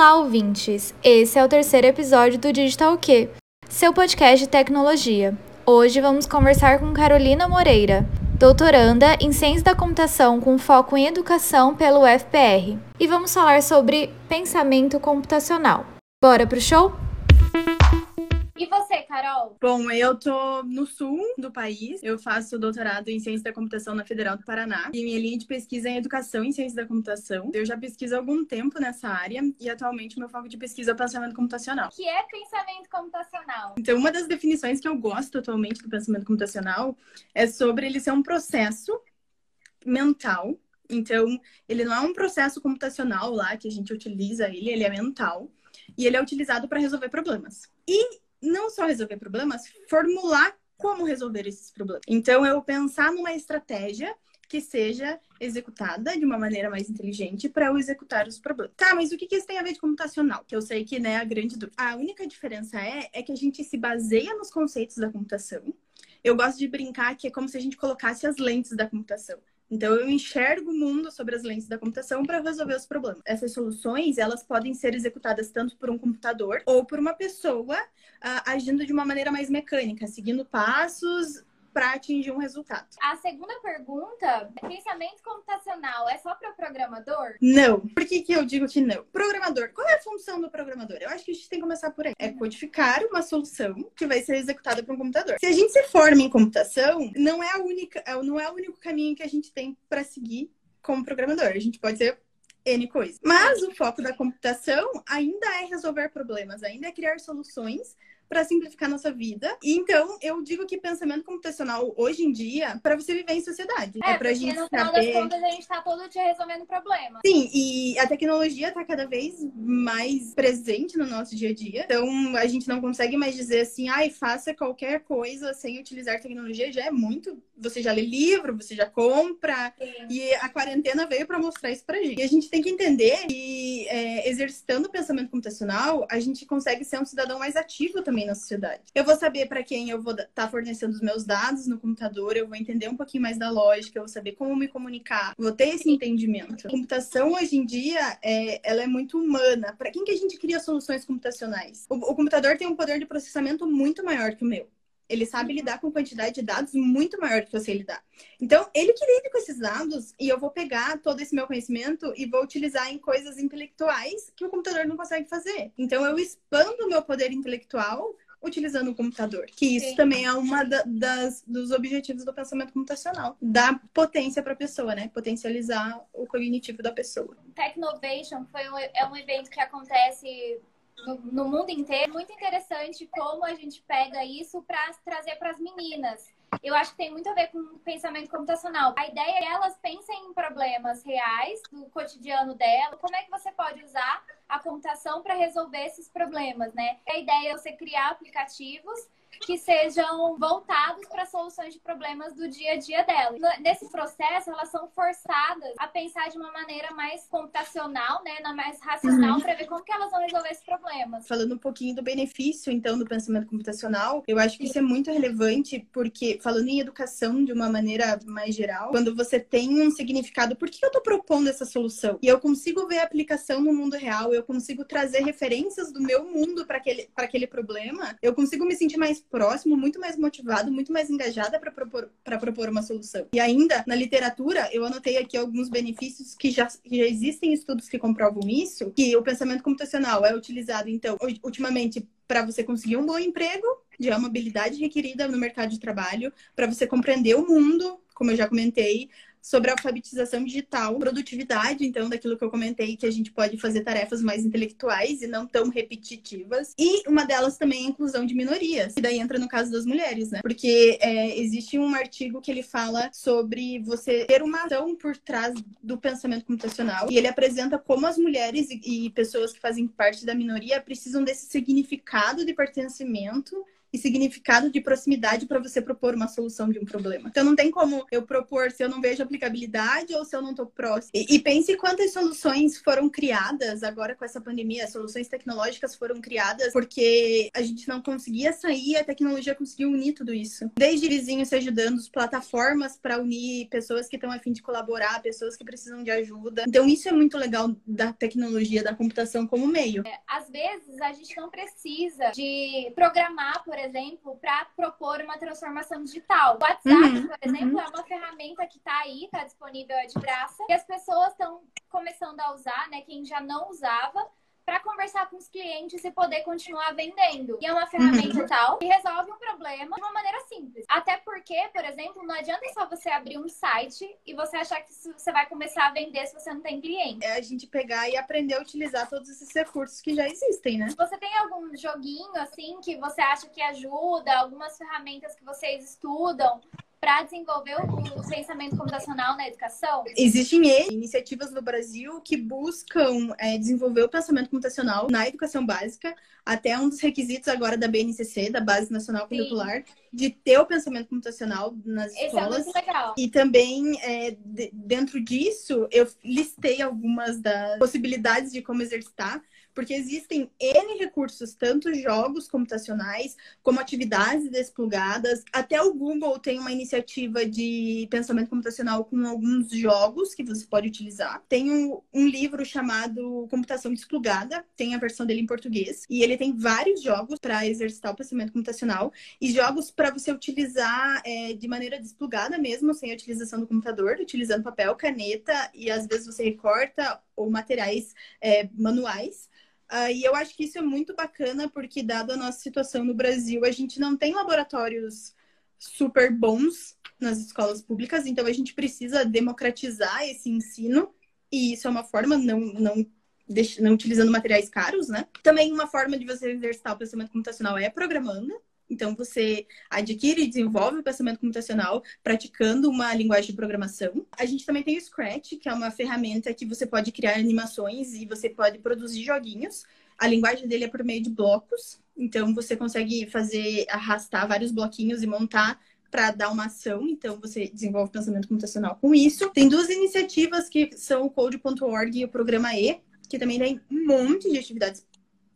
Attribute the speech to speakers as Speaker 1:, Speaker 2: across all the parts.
Speaker 1: Olá, ouvintes! Esse é o terceiro episódio do Digital quê? Seu podcast de tecnologia. Hoje vamos conversar com Carolina Moreira, doutoranda em Ciência da Computação com foco em Educação pelo UFPR. E vamos falar sobre pensamento computacional. Bora pro show? E você, Carol?
Speaker 2: Bom, eu tô no sul do país. Eu faço doutorado em Ciência da Computação na Federal do Paraná. E minha linha de pesquisa é em Educação em Ciência da Computação. Eu já pesquiso há algum tempo nessa área e atualmente meu foco de pesquisa é o pensamento computacional. O
Speaker 1: que é pensamento computacional?
Speaker 2: Então, uma das definições que eu gosto atualmente do pensamento computacional é sobre ele ser um processo mental então, ele não é um processo computacional lá que a gente utiliza ele, ele é mental. E ele é utilizado para resolver problemas. E não só resolver problemas, formular como resolver esses problemas. Então, eu pensar numa estratégia que seja executada de uma maneira mais inteligente para eu executar os problemas. Tá, mas o que, que isso tem a ver de computacional? Que eu sei que né, a grande dúvida. A única diferença é, é que a gente se baseia nos conceitos da computação. Eu gosto de brincar que é como se a gente colocasse as lentes da computação. Então, eu enxergo o mundo sobre as lentes da computação para resolver os problemas. Essas soluções, elas podem ser executadas tanto por um computador ou por uma pessoa uh, agindo de uma maneira mais mecânica, seguindo passos para atingir um resultado.
Speaker 1: A segunda pergunta, pensamento computacional é só para o programador?
Speaker 2: Não. Por que, que eu digo que não? Programador, qual é a função do programador? Eu acho que a gente tem que começar por aí. É codificar uma solução que vai ser executada por um computador. Se a gente se forma em computação, não é a única, é não é o único caminho que a gente tem para seguir como programador. A gente pode ser N coisas. Mas o foco da computação ainda é resolver problemas, ainda é criar soluções para simplificar nossa vida. E então eu digo que pensamento computacional hoje em dia para você viver em sociedade.
Speaker 1: É, é pra gente no final saber... das contas a gente tá todo dia resolvendo problemas.
Speaker 2: Sim, e a tecnologia tá cada vez mais presente no nosso dia a dia. Então a gente não consegue mais dizer assim, ai, faça qualquer coisa sem utilizar tecnologia, já é muito. Você já lê livro, você já compra. Sim. E a quarentena veio para mostrar isso pra gente. E a gente tem que entender que é, exercitando o pensamento computacional, a gente consegue ser um cidadão mais ativo também na sociedade. Eu vou saber para quem eu vou estar tá fornecendo os meus dados no computador, eu vou entender um pouquinho mais da lógica, eu vou saber como me comunicar, vou ter esse entendimento. A computação hoje em dia, é, ela é muito humana. Para quem que a gente cria soluções computacionais? O, o computador tem um poder de processamento muito maior que o meu. Ele sabe lidar com quantidade de dados muito maior do que eu sei lidar. Então, ele que lida com esses dados e eu vou pegar todo esse meu conhecimento e vou utilizar em coisas intelectuais que o computador não consegue fazer. Então, eu expando o meu poder intelectual utilizando o computador. Que isso Sim. também é uma da, das, dos objetivos do pensamento computacional. Dar potência para a pessoa, né? Potencializar o cognitivo da pessoa.
Speaker 1: Technovation foi um, é um evento que acontece no, no mundo inteiro. Muito interessante como a gente pega isso para trazer para as meninas. Eu acho que tem muito a ver com pensamento computacional. A ideia é que elas pensem em problemas reais do cotidiano dela. Como é que você pode usar a computação para resolver esses problemas, né? A ideia é você criar aplicativos que sejam voltados para soluções de problemas do dia a dia dela. Nesse processo, elas são forçadas a pensar de uma maneira mais computacional, né, na mais racional, uhum. para ver como que elas vão resolver esses problemas.
Speaker 2: Falando um pouquinho do benefício, então, do pensamento computacional, eu acho que isso é muito relevante, porque, falando em educação de uma maneira mais geral, quando você tem um significado, por que eu estou propondo essa solução? E eu consigo ver a aplicação no mundo real, eu consigo trazer referências do meu mundo para aquele, aquele problema, eu consigo me sentir mais próximo, muito mais motivado, muito mais engajada para propor, propor uma solução. E ainda, na literatura, eu anotei aqui alguns benefícios que já, que já existem estudos que comprovam isso, que o pensamento computacional é utilizado, então, ultimamente, para você conseguir um bom emprego, de uma habilidade requerida no mercado de trabalho, para você compreender o mundo, como eu já comentei, sobre alfabetização digital, produtividade, então, daquilo que eu comentei, que a gente pode fazer tarefas mais intelectuais e não tão repetitivas. E uma delas também é a inclusão de minorias, e daí entra no caso das mulheres, né? Porque é, existe um artigo que ele fala sobre você ter uma ação por trás do pensamento computacional, e ele apresenta como as mulheres e, e pessoas que fazem parte da minoria precisam desse significado de pertencimento e significado de proximidade para você propor uma solução de um problema. Então não tem como eu propor se eu não vejo aplicabilidade ou se eu não estou próximo. E, e, pense quantas soluções foram criadas agora com essa pandemia, soluções tecnológicas foram criadas porque a gente não conseguia sair, a tecnologia conseguiu unir tudo isso. Desde vizinhos se ajudando, plataformas para unir pessoas que estão a fim de colaborar, pessoas que precisam de ajuda. Então isso é muito legal da tecnologia, da computação como meio.
Speaker 1: É, às vezes a gente não precisa de programar, por exemplo, para propor uma transformação digital. O WhatsApp, uhum, por exemplo, uhum. é uma ferramenta que está aí, está disponível é de graça, e as pessoas estão começando a usar, né? Quem já não usava, para conversar com os clientes e poder continuar vendendo. E é uma ferramenta uhum. tal que resolve um problema de uma maneira simples. Até porque, por exemplo, não adianta só você abrir um site e você achar que você vai começar a vender se você não tem cliente.
Speaker 2: É a gente pegar e aprender a utilizar todos esses recursos que já existem, né?
Speaker 1: Você tem algum joguinho assim que você acha que ajuda, algumas ferramentas que vocês estudam para desenvolver o pensamento computacional na educação?
Speaker 2: Existem iniciativas no Brasil que buscam é, desenvolver o pensamento computacional na educação básica, até um dos requisitos agora da BNCC, da Base Nacional Curricular, de ter o pensamento computacional nas
Speaker 1: Esse
Speaker 2: escolas.
Speaker 1: É muito legal.
Speaker 2: E também, é, de, dentro disso, eu listei algumas das possibilidades de como exercitar porque existem N recursos, tanto jogos computacionais, como atividades desplugadas. Até o Google tem uma iniciativa de pensamento computacional com alguns jogos que você pode utilizar. Tem um, um livro chamado Computação Desplugada, tem a versão dele em português, e ele tem vários jogos para exercitar o pensamento computacional e jogos para você utilizar é, de maneira desplugada mesmo, sem a utilização do computador, utilizando papel, caneta e às vezes você recorta ou materiais é, manuais. Uh, e eu acho que isso é muito bacana, porque, dado a nossa situação no Brasil, a gente não tem laboratórios super bons nas escolas públicas, então a gente precisa democratizar esse ensino, e isso é uma forma, não, não, não utilizando materiais caros, né? Também uma forma de você exercitar o pensamento computacional é programando, então, você adquire e desenvolve o pensamento computacional praticando uma linguagem de programação. A gente também tem o Scratch, que é uma ferramenta que você pode criar animações e você pode produzir joguinhos. A linguagem dele é por meio de blocos. Então, você consegue fazer, arrastar vários bloquinhos e montar para dar uma ação, então você desenvolve pensamento computacional com isso. Tem duas iniciativas que são o Code.org e o Programa E, que também tem um monte de atividades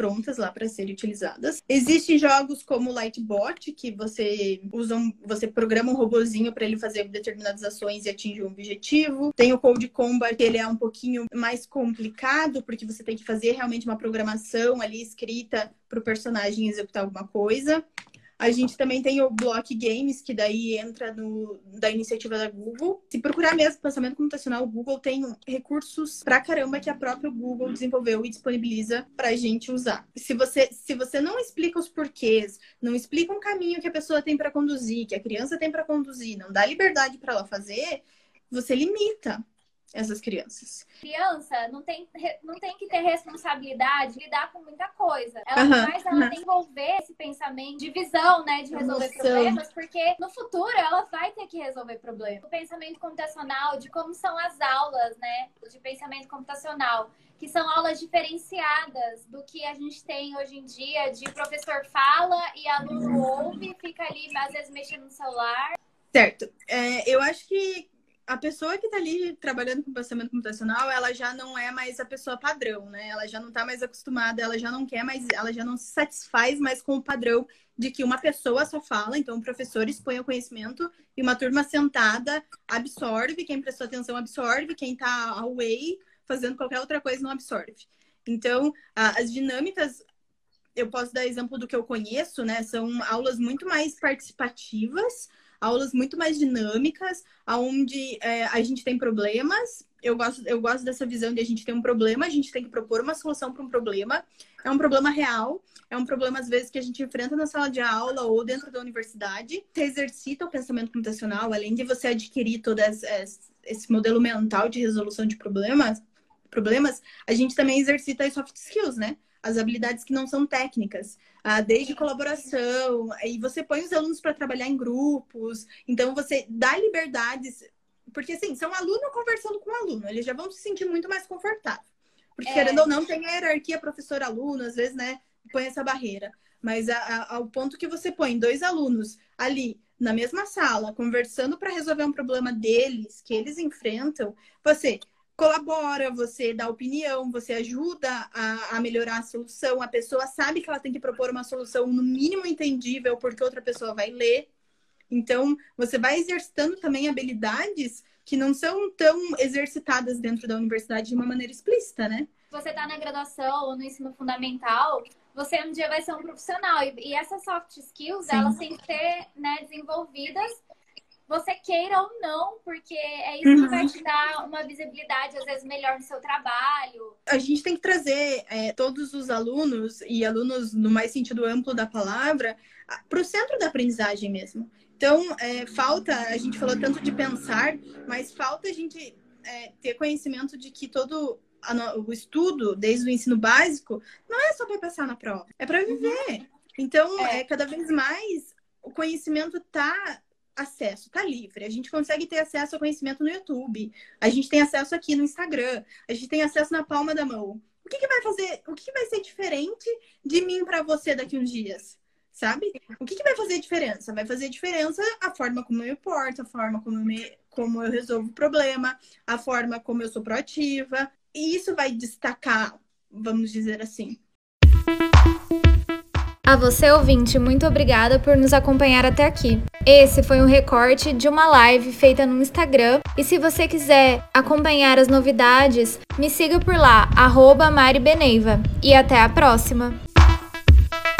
Speaker 2: prontas lá para serem utilizadas. Existem jogos como Lightbot, que você usa um, você programa um robozinho para ele fazer determinadas ações e atingir um objetivo. Tem o Code Combat, que ele é um pouquinho mais complicado, porque você tem que fazer realmente uma programação ali escrita para o personagem executar alguma coisa. A gente também tem o Block Games, que daí entra no, da iniciativa da Google. Se procurar mesmo pensamento computacional, o Google tem recursos pra caramba que a própria Google desenvolveu e disponibiliza pra gente usar. Se você, se você não explica os porquês, não explica um caminho que a pessoa tem para conduzir, que a criança tem para conduzir, não dá liberdade para ela fazer, você limita essas crianças.
Speaker 1: Criança não tem, não tem que ter responsabilidade de lidar com muita coisa. Ela uhum, mais ela uhum. tem que envolver esse pensamento de visão, né, de resolver Emoção. problemas, porque no futuro ela vai ter que resolver problemas. O pensamento computacional, de como são as aulas, né, de pensamento computacional, que são aulas diferenciadas do que a gente tem hoje em dia, de professor fala e aluno ouve, fica ali às vezes mexendo no celular.
Speaker 2: Certo. É, eu acho que a pessoa que está ali trabalhando com pensamento computacional, ela já não é mais a pessoa padrão, né? Ela já não está mais acostumada, ela já não quer mais, ela já não se satisfaz mais com o padrão de que uma pessoa só fala, então o professor expõe o conhecimento e uma turma sentada absorve, quem prestou atenção absorve, quem está away fazendo qualquer outra coisa não absorve. Então, as dinâmicas eu posso dar exemplo do que eu conheço, né? São aulas muito mais participativas, aulas muito mais dinâmicas, onde é, a gente tem problemas. Eu gosto, eu gosto dessa visão de a gente tem um problema, a gente tem que propor uma solução para um problema. É um problema real, é um problema, às vezes, que a gente enfrenta na sala de aula ou dentro da universidade. Você exercita o pensamento computacional, além de você adquirir todo esse modelo mental de resolução de problemas, problemas, a gente também exercita as soft skills, né? As habilidades que não são técnicas, ah, desde colaboração, e você põe os alunos para trabalhar em grupos, então você dá liberdades, porque assim, são aluno conversando com aluno, eles já vão se sentir muito mais confortável. Porque, é. querendo ou não, tem a hierarquia professor-aluno, às vezes, né, põe essa barreira. Mas a, a, ao ponto que você põe dois alunos ali na mesma sala, conversando para resolver um problema deles, que eles enfrentam, você colabora, você dá opinião, você ajuda a, a, melhorar a solução, a pessoa sabe que ela tem que propor uma solução no mínimo entendível, porque outra pessoa vai ler. Então, você vai exercitando também habilidades que não são tão exercitadas dentro da universidade de uma maneira explícita, né?
Speaker 1: Você está na graduação ou no ensino fundamental, você um dia vai ser um profissional. E, e essas soft skills, Sim. elas têm que ser né, desenvolvidas, você queira ou não, porque é isso uhum. que vai uhum. te dar uma visibilidade, às vezes, melhor no seu trabalho.
Speaker 2: A gente tem que trazer é, todos os alunos, e alunos no mais sentido amplo da palavra, para o centro da aprendizagem mesmo. Então, é, falta, a gente falou tanto de pensar, mas falta a gente é, ter conhecimento de que todo o estudo, desde o ensino básico, não é só para passar na prova, é para viver. Então, é. é. cada vez mais o conhecimento está acesso, está livre. A gente consegue ter acesso ao conhecimento no YouTube. A gente tem acesso aqui no Instagram. A gente tem acesso na palma da mão. O que, que vai fazer? O que, que vai ser diferente de mim para você daqui uns dias? Sabe? O que, que vai fazer diferença? Vai fazer diferença a forma como eu porto, a forma como eu, me, como eu resolvo o problema, a forma como eu sou proativa, e isso vai destacar, vamos dizer assim.
Speaker 3: A você, ouvinte, muito obrigada por nos acompanhar até aqui. Esse foi um recorte de uma live feita no Instagram. E se você quiser acompanhar as novidades, me siga por lá, Mari Beneiva. E até a próxima!